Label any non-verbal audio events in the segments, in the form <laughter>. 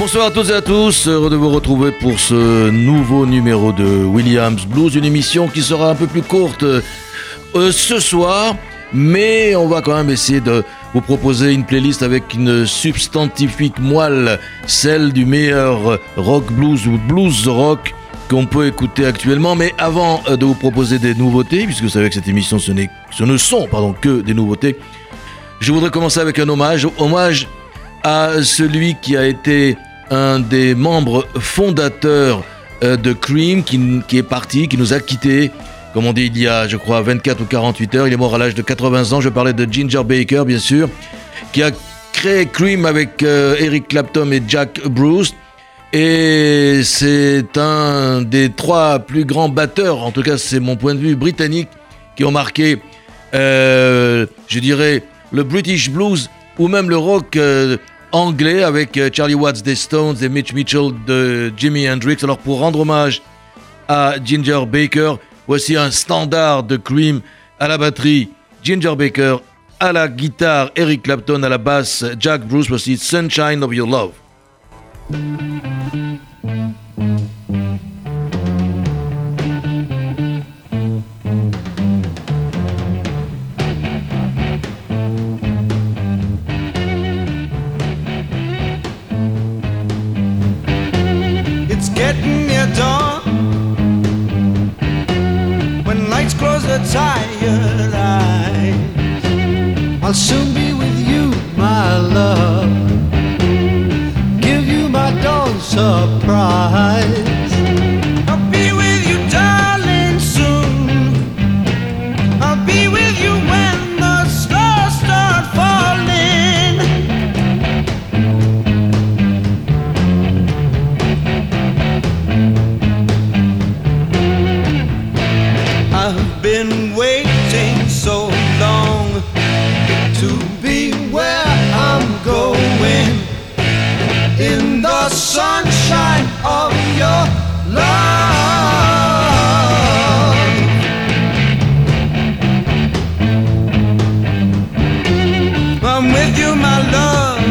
Bonsoir à toutes et à tous, heureux de vous retrouver pour ce nouveau numéro de Williams Blues, une émission qui sera un peu plus courte euh, ce soir, mais on va quand même essayer de vous proposer une playlist avec une substantifique moelle, celle du meilleur rock blues ou blues rock qu'on peut écouter actuellement. Mais avant euh, de vous proposer des nouveautés, puisque vous savez que cette émission ce, ne sont que des nouveautés, je voudrais commencer avec un hommage, hommage à celui qui a été un des membres fondateurs euh, de Cream qui, est parti, qui nous a quittés, comme on dit il y a, je crois, 24 ou 48 heures. Il est mort à l'âge de 80 ans. Je parlais de Ginger Baker, bien sûr, qui a créé Cream avec euh, Eric Clapton et Jack Bruce. Et c'est un des trois plus grands batteurs, en tout cas c'est mon point de vue, britannique, qui ont marqué, euh, je dirais, le British Blues ou même le rock anglais avec euh, Charlie Watts des Stones et Mitch Mitchell de Jimi Hendrix. Alors pour rendre hommage à Ginger Baker, voici un standard de Cream à la batterie, Ginger Baker à la guitare, Eric Clapton à la basse, Jack Bruce, voici Sunshine of Your Love. I'll soon be with you, my love. Give you my dawn surprise. my love.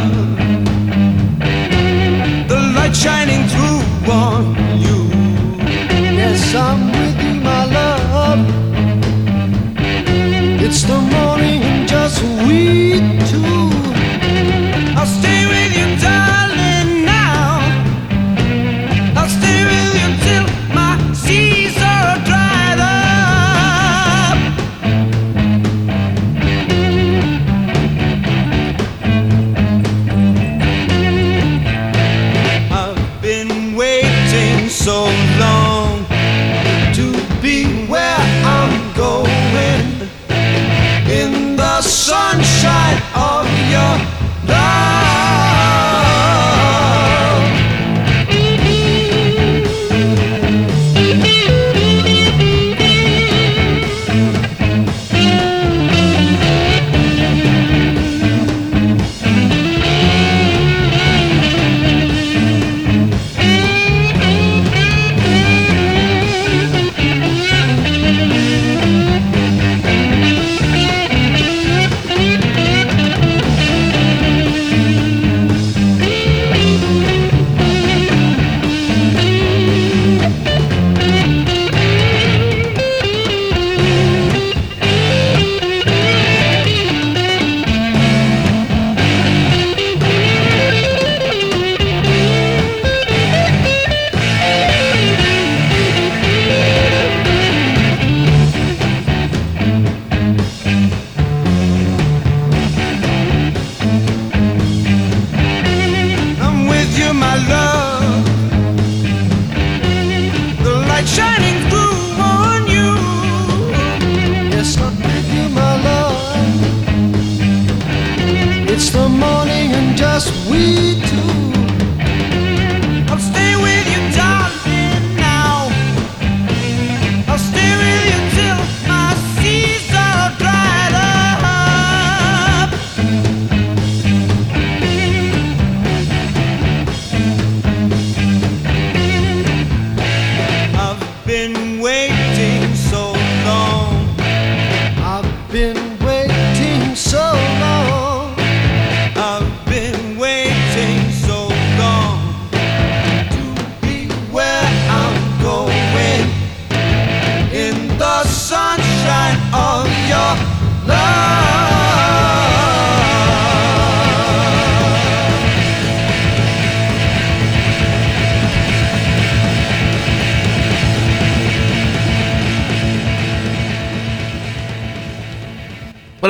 The light shining through on you. Yes, I'm with you, my love. It's the morning, just we two. I'll stay.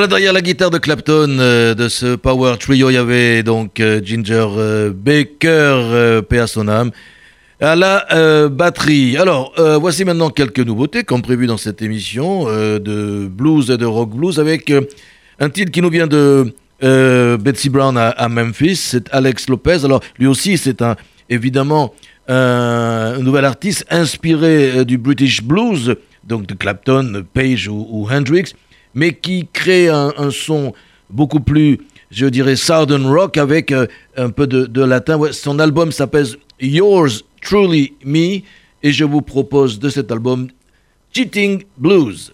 Voilà, derrière la guitare de Clapton euh, de ce Power Trio, il y avait donc euh, Ginger euh, Baker, paix à à la batterie. Alors, voici maintenant quelques nouveautés, comme prévu dans cette émission, de blues et de rock blues, avec un titre qui nous vient de Betsy Brown à, Memphis, c'est Alex Lopez. Alors, lui aussi, c'est un, évidemment un, nouvel artiste inspiré du British blues, donc de Clapton, Page ou Hendrix mais qui crée un, son beaucoup plus, je dirais, southern rock avec euh, un peu de, latin. Son album s'appelle Yours Truly Me et je vous propose de cet album Cheating Blues.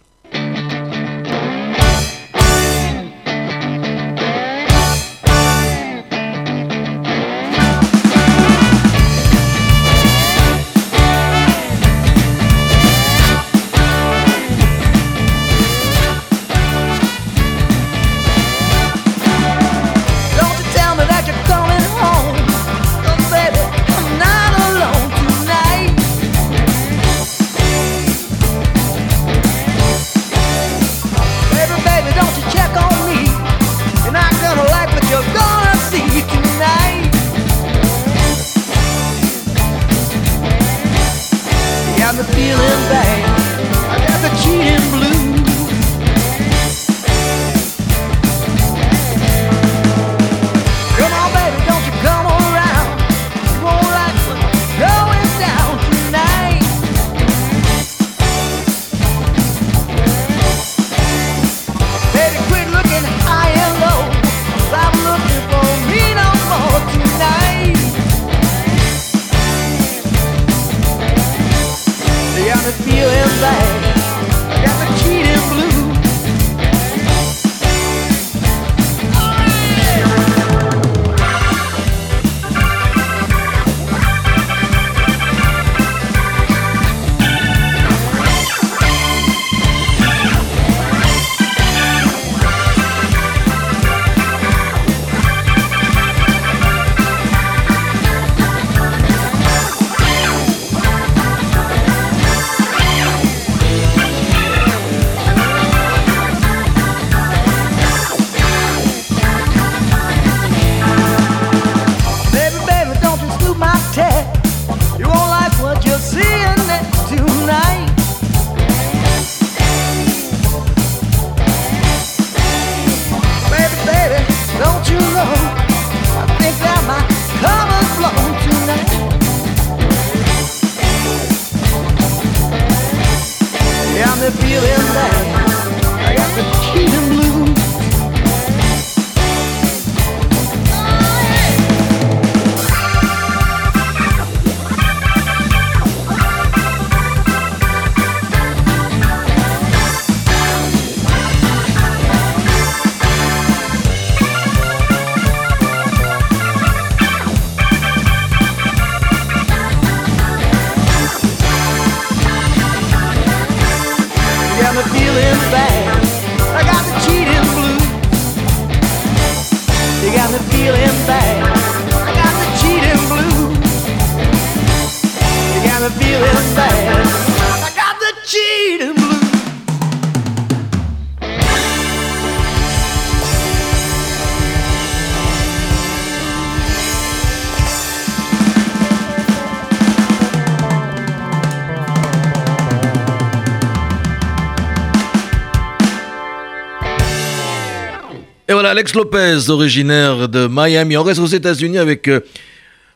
Alex Lopez, originaire de Miami. On reste aux États-Unis avec euh,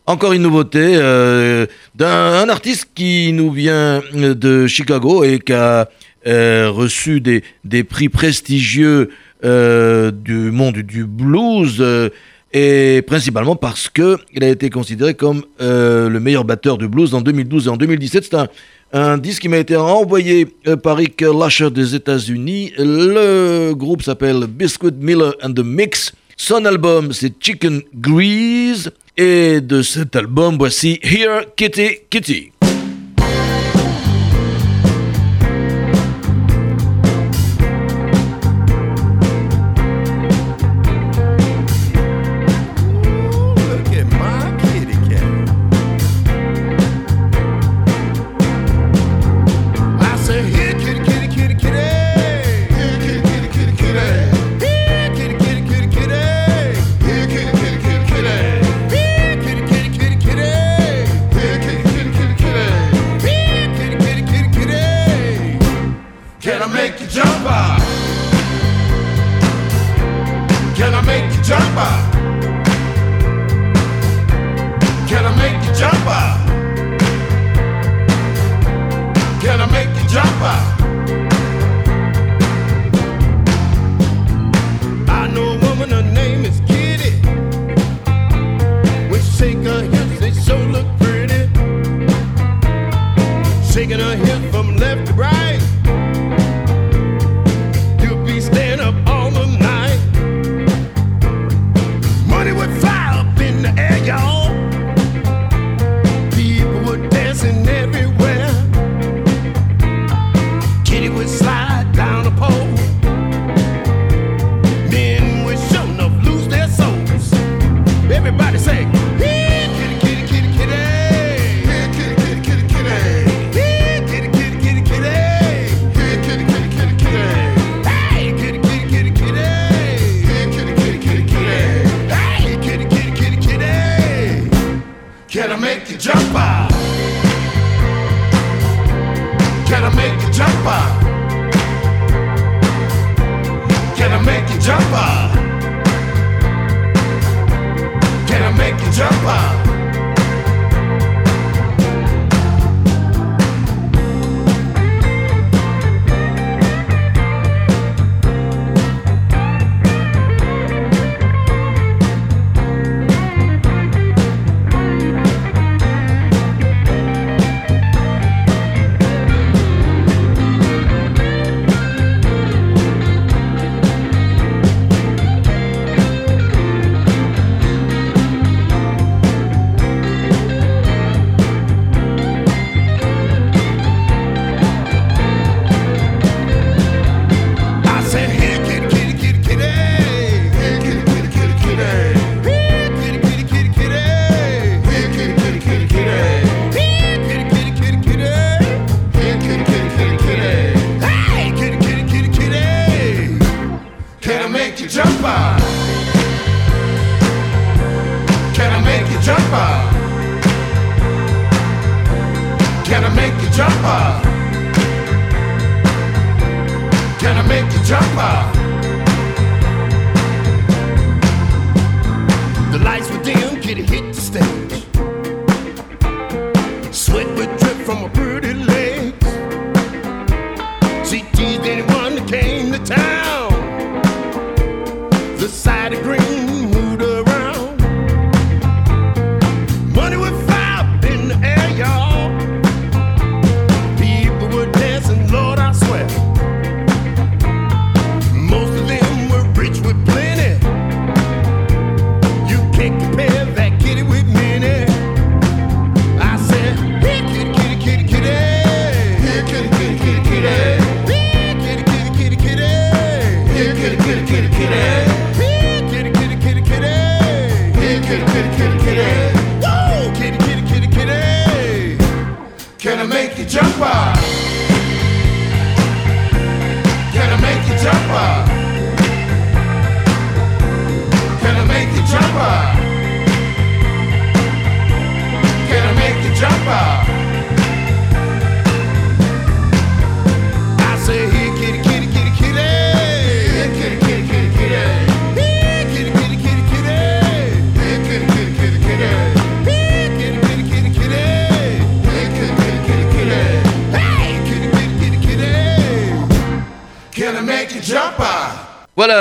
encore une nouveauté euh, d'un un artiste qui nous vient de Chicago et qui a euh, reçu des, prix prestigieux euh, du monde du blues et principalement parce que il a été considéré comme euh, le meilleur batteur de blues en 2012 et en 2017. C'est un, un, disque qui m'a été envoyé euh, par Rick Lasher des États-Unis. Le groupe s'appelle Biscuit Miller and the Mix. Son album, c'est Chicken Grease. Et de cet album, voici Here Kitty Kitty. taking a hit from left to right.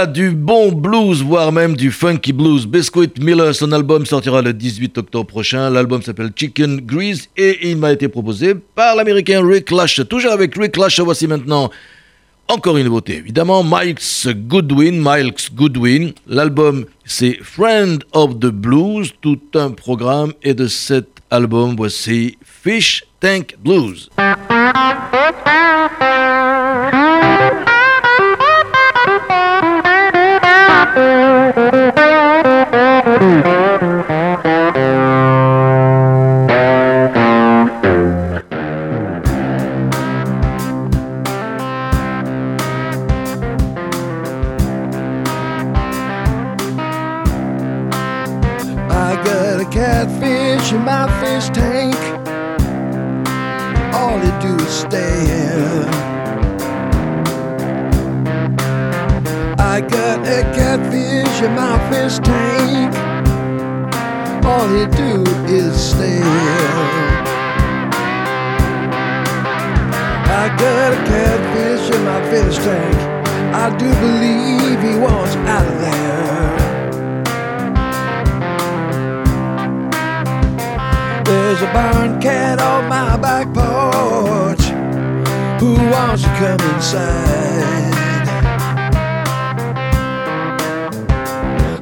Du bon blues, voire même du funky blues. Biscuit Miller, son album sortira le 18 octobre prochain. L'album s'appelle Chicken Grease et il m'a été proposé par l'américain Rick Lush. Toujours avec Rick Lush, voici maintenant encore une nouveauté, évidemment, Miles Goodwin, Miles Goodwin. L'album, c'est Friend of the Blues, tout un programme. Et de cet album, voici Fish Tank Blues. Catfish in my fish tank. All you do is stare. I got a catfish in my fish tank. All you do is stare. I got a catfish in my fish tank. I do believe he wants out of there. There's a barn cat on my back porch who wants to come inside.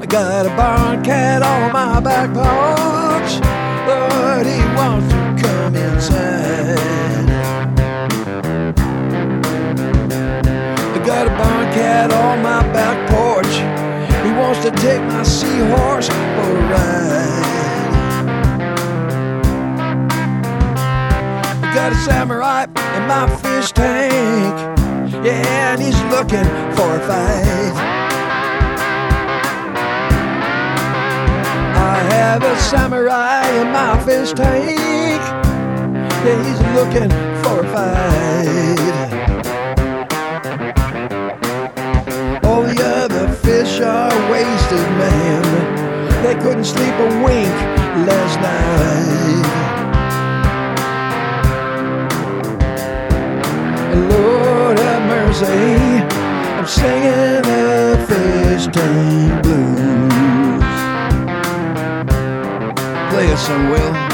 I got a barn cat on my back porch, but he wants to come inside. I got a barn cat on my back porch. He wants to take my seahorse for a ride. Got a samurai in my fish tank. Yeah, and he's looking for a fight. I have a samurai in my fish tank. Yeah, he's looking for a fight. All the other fish are wasted, man. They couldn't sleep a wink last night. Lord have mercy, I'm singing the fish tank blues. Play us some, Will.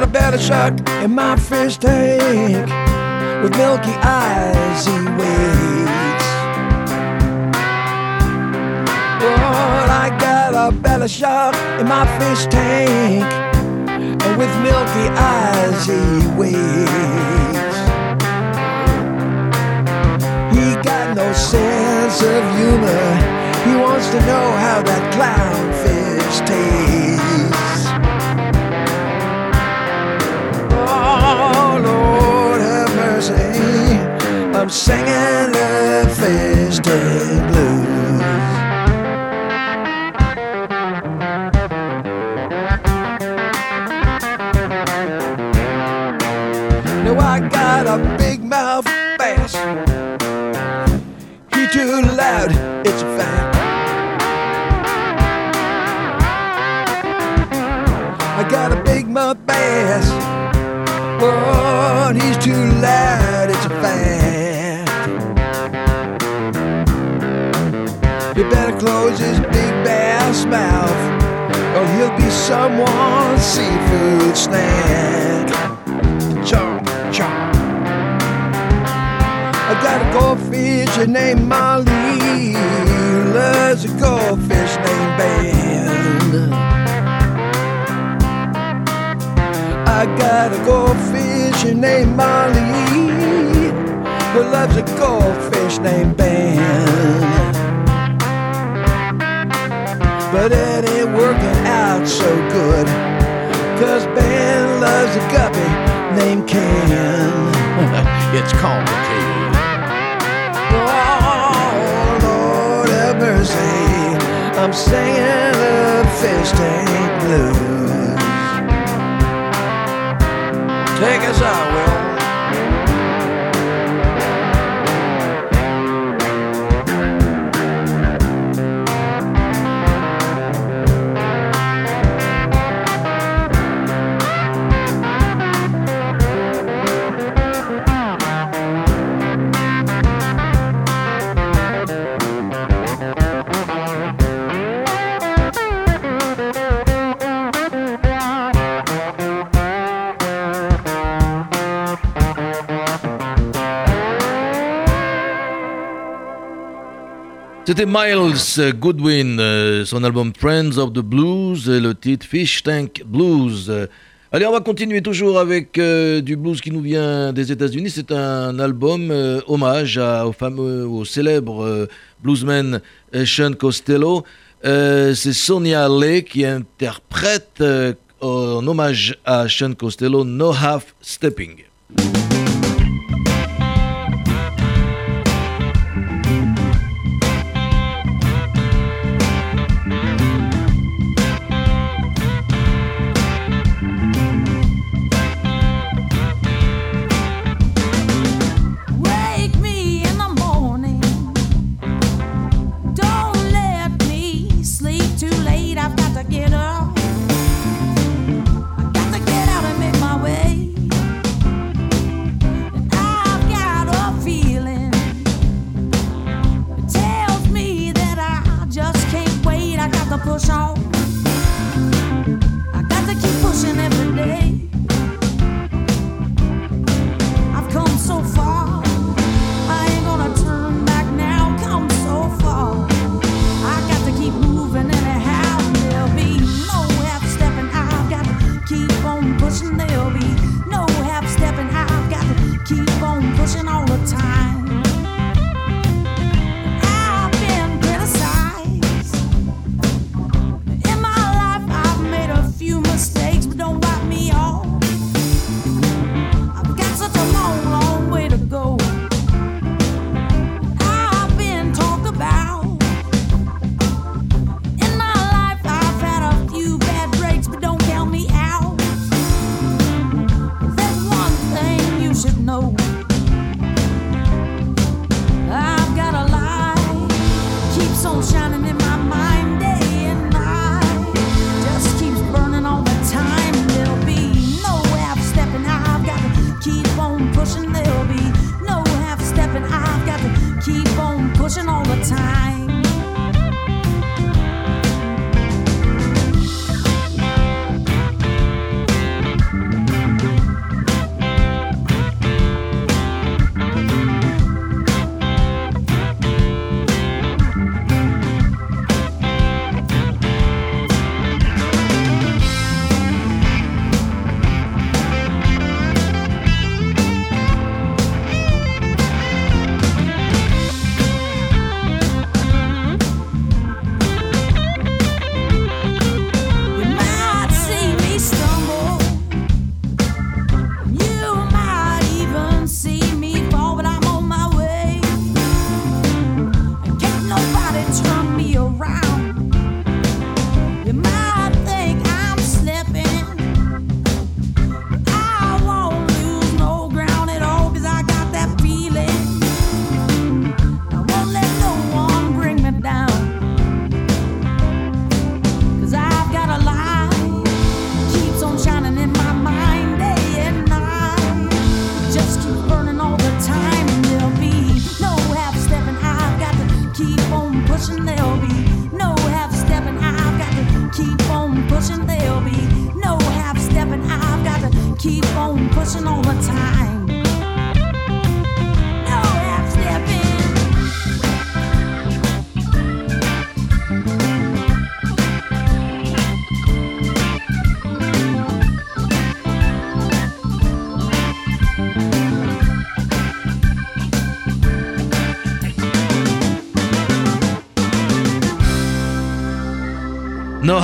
Got a better shark in my fish tank. With milky eyes, he waits. Lord, I got a belly shark in my fish tank. And with milky eyes, he waits. He got no sense of humor. He wants to know how that clownfish tastes. singing the feast blue. close his big bass mouth, or he'll be someone's seafood snack. Chomp, chomp. I got a goldfish named Molly, loves a goldfish named Ben. I got a goldfish named Molly, who loves a goldfish named Ben but it ain't working out so good. Cause Ben loves a guppy named Ken. <laughs> it's complicated. Oh, Lord have mercy. I'm singing the fish tank blues. Take us out, Will. C'était Miles Goodwin, euh, son album Friends of the Blues, le titre Fish Tank Blues. Allez, on va continuer toujours avec euh, du blues qui nous vient des États-Unis. C'est un album euh, hommage au fameux, au célèbre bluesman Sean Costello. c'est Sonia Lee qui interprète en hommage à Sean Costello No Half Stepping.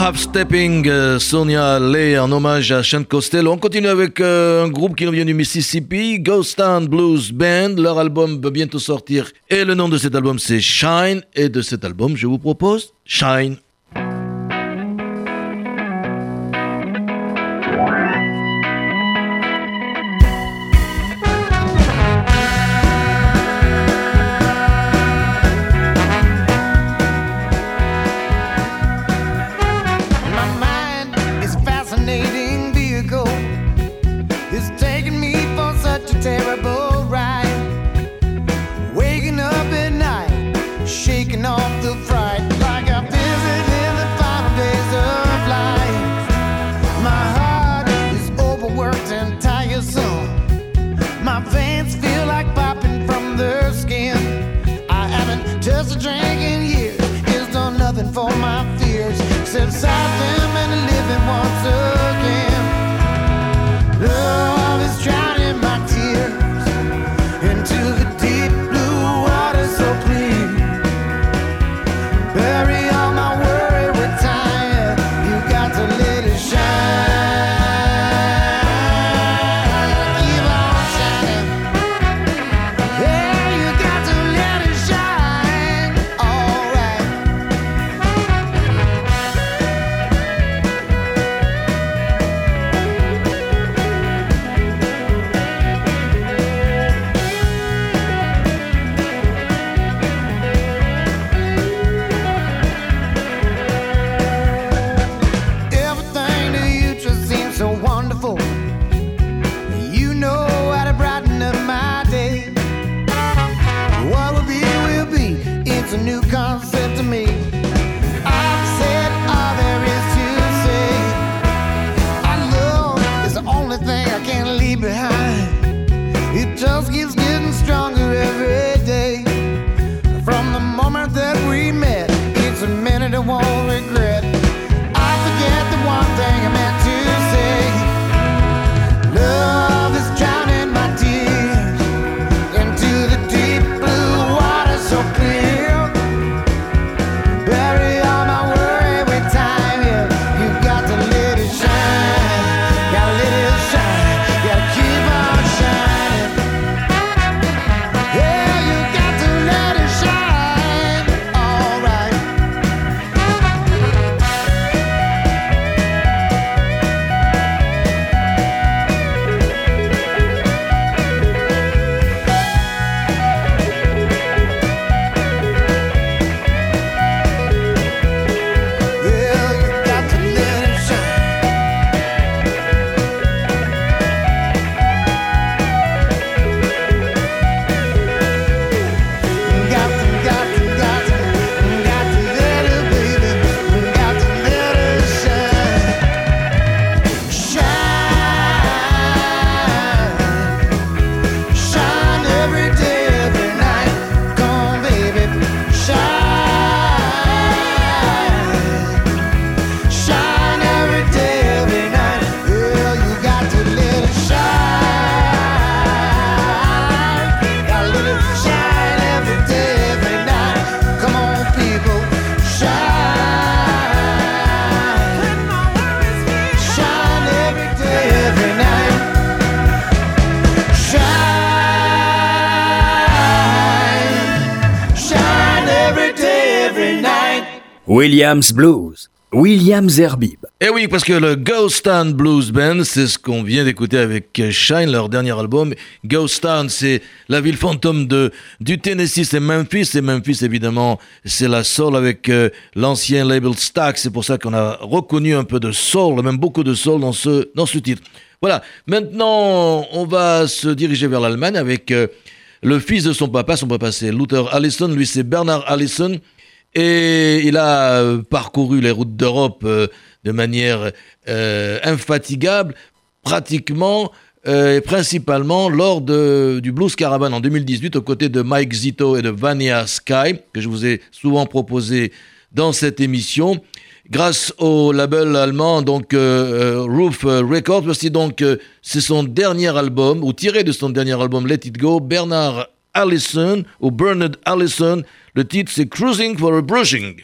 Half Stepping, euh, Sonia Lay en hommage à Sean Costello. On continue avec euh, un groupe qui nous vient du Mississippi, Ghost Town Blues Band. Leur album va bientôt sortir et le nom de cet album c'est Shine. Et de cet album, je vous propose Shine. Williams Blues, Williams Herbib. Eh oui, parce que le Ghost Town Blues Band, c'est ce qu'on vient d'écouter avec Shine, leur dernier album. Ghost Town, c'est la ville fantôme de, du Tennessee, c'est Memphis. Et Memphis, évidemment, c'est la soul avec euh, l'ancien label Stax. C'est pour ça qu'on a reconnu un peu de soul, même beaucoup de soul dans ce, dans ce titre. Voilà. Maintenant, on va se diriger vers l'Allemagne avec euh, le fils de son papa. Son papa, c'est Luther Allison. Lui, c'est Bernard Allison. Et il a euh, parcouru les routes d'Europe euh, de manière euh, infatigable, pratiquement et principalement lors de- du Blues Caravan en 2018 aux côtés de Mike Zito et de Vania Sky, que je vous ai souvent proposé dans cette émission. Grâce au label allemand, donc Roof Records, voici donc, c'est son dernier album, ou tiré de son dernier album Let It Go, Bernard Allison, ou Bernard Allison. Le titre c'est Cruising for a Brushing.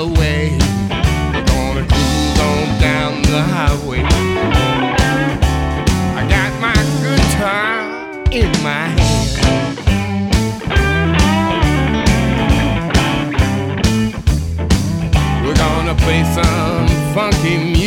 Any other way. We're gonna cruise on down the highway. I got my guitar in my hand. We're gonna play some funky music.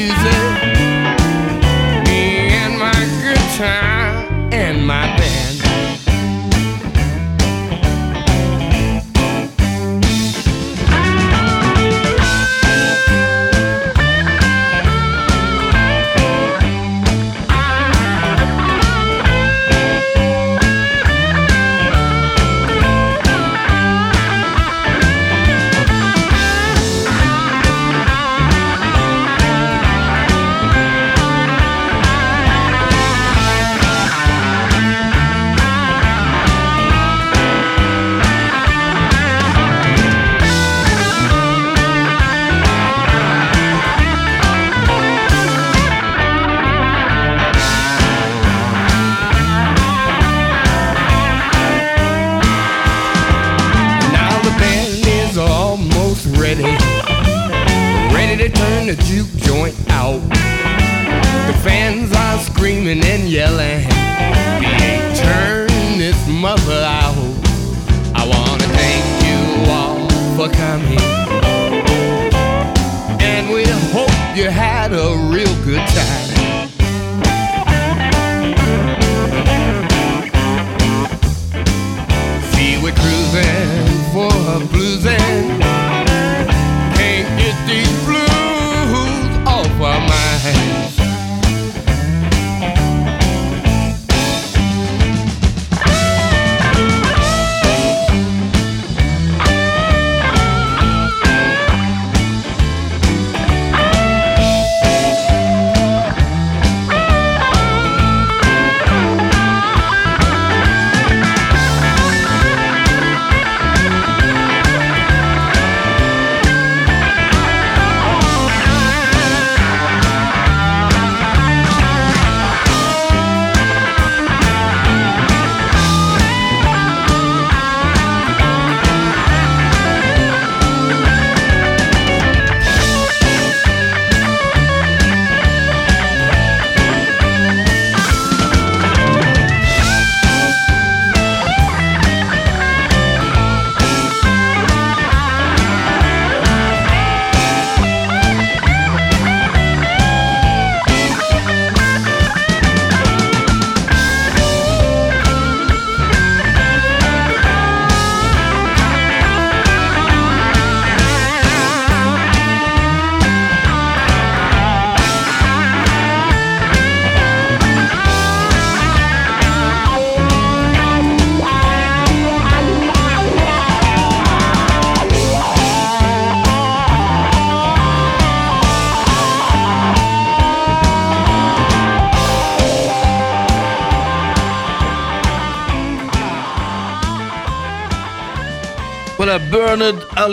Turn the juke joint out. The fans are screaming and yelling. We ain't turn this mother out. I wanna thank you all for coming. And we hope you had a real good time.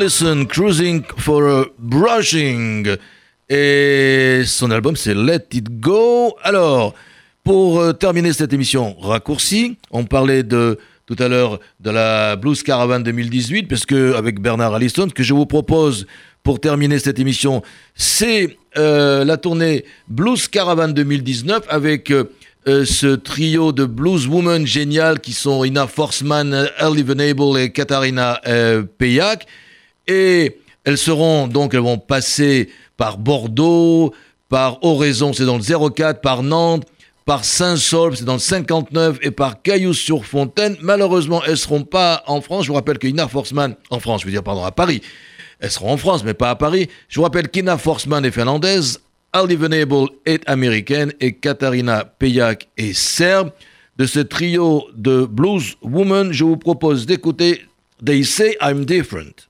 Allison, Cruising for Brushing. Et son album, c'est Let It Go. Alors, pour euh, terminer cette émission raccourcie, on parlait de tout à l'heure de la Blues Caravan 2018, parce que avec Bernard Allison, ce que je vous propose pour terminer cette émission, c'est euh, la tournée Blues Caravan 2019 avec euh, ce trio de blues women géniales qui sont Ina Forsman, Ellie Venable et Katharina Payak. Et elles seront donc, elles vont passer par Bordeaux, par Oraison, c'est dans le 04, par Nantes, par Saint-Saulve, c'est dans le 59, et par Cailloux-sur-Fontaine. Malheureusement, elles ne seront pas en France. Je vous rappelle que Ina Forsman, en France, je veux dire, pardon, à Paris, elles seront en France, mais pas à Paris. Je vous rappelle qu'Ina Forsman est finlandaise, Ali Venable est américaine, et Katharina Peyak est serbe. De ce trio de blues women, je vous propose d'écouter They Say I'm Different.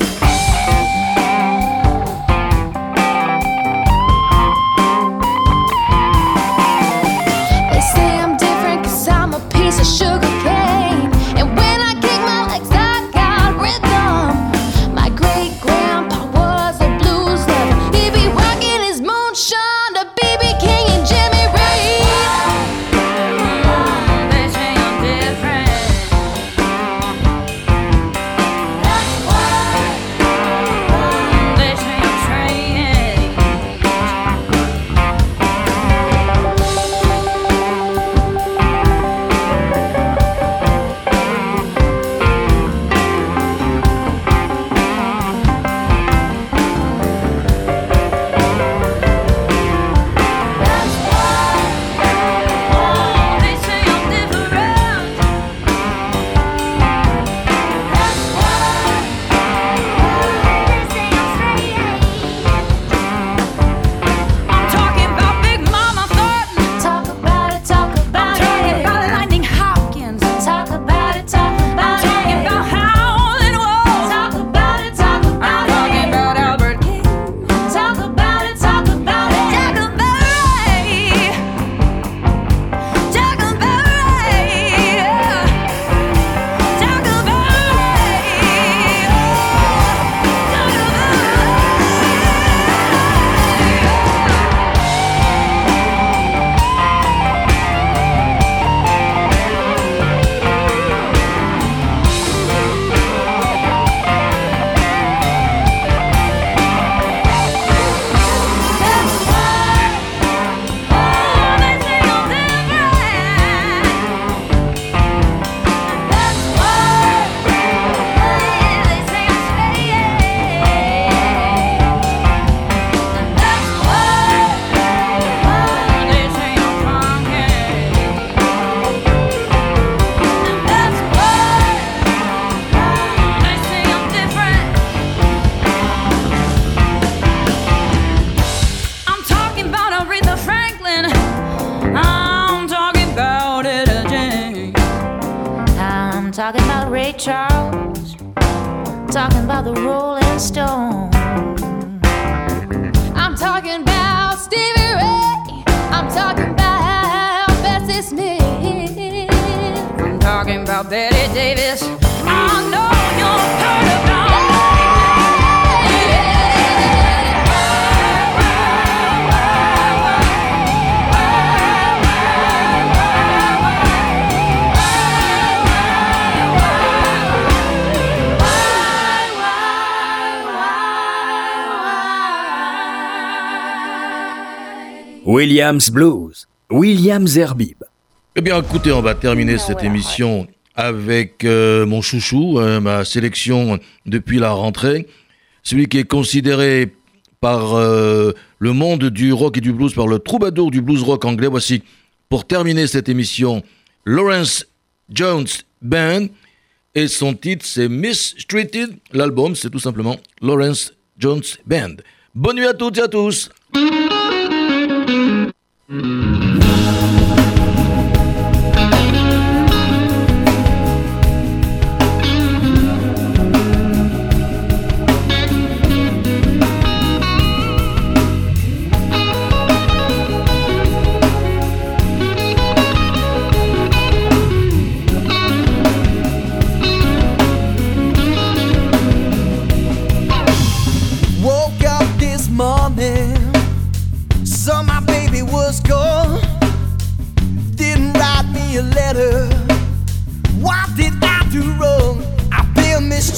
sugar Williams Blues, Williams Herbib. Eh bien écoutez, on va terminer ah, cette émission avec euh, mon chouchou, euh, ma sélection depuis la rentrée, celui qui est considéré par euh, le monde du rock et du blues, par le troubadour du blues rock anglais. Voici, pour terminer cette émission, Lawrence Jones Band et son titre c'est Mistreated. L'album c'est tout simplement Lawrence Jones Band. Bonne nuit à toutes et à tous. Mm-hmm.